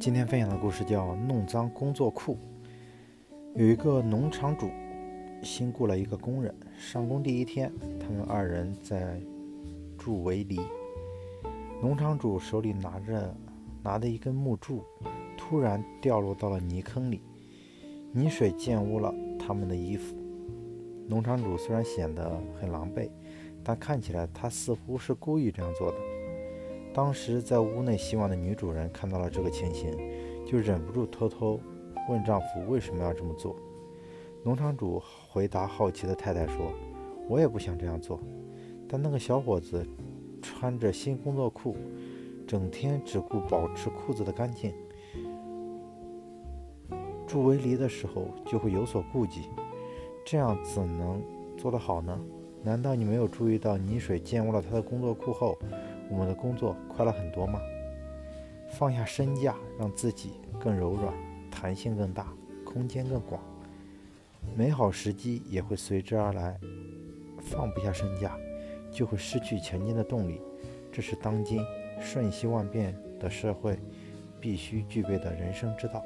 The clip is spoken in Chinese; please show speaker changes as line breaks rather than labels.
今天分享的故事叫《弄脏工作裤》。有一个农场主新雇了一个工人，上工第一天，他们二人在筑围篱。农场主手里拿着拿的一根木柱，突然掉落到了泥坑里，泥水溅污了他们的衣服。农场主虽然显得很狼狈，但看起来他似乎是故意这样做的。当时在屋内洗碗的女主人看到了这个情形，就忍不住偷偷问丈夫为什么要这么做。农场主回答好奇的太太说：“我也不想这样做，但那个小伙子穿着新工作裤，整天只顾保持裤子的干净，筑围篱的时候就会有所顾忌，这样怎能做得好呢？难道你没有注意到泥水溅污了他的工作裤后？”我们的工作快乐很多吗？放下身价，让自己更柔软，弹性更大，空间更广，美好时机也会随之而来。放不下身价，就会失去前进的动力。这是当今瞬息万变的社会必须具备的人生之道。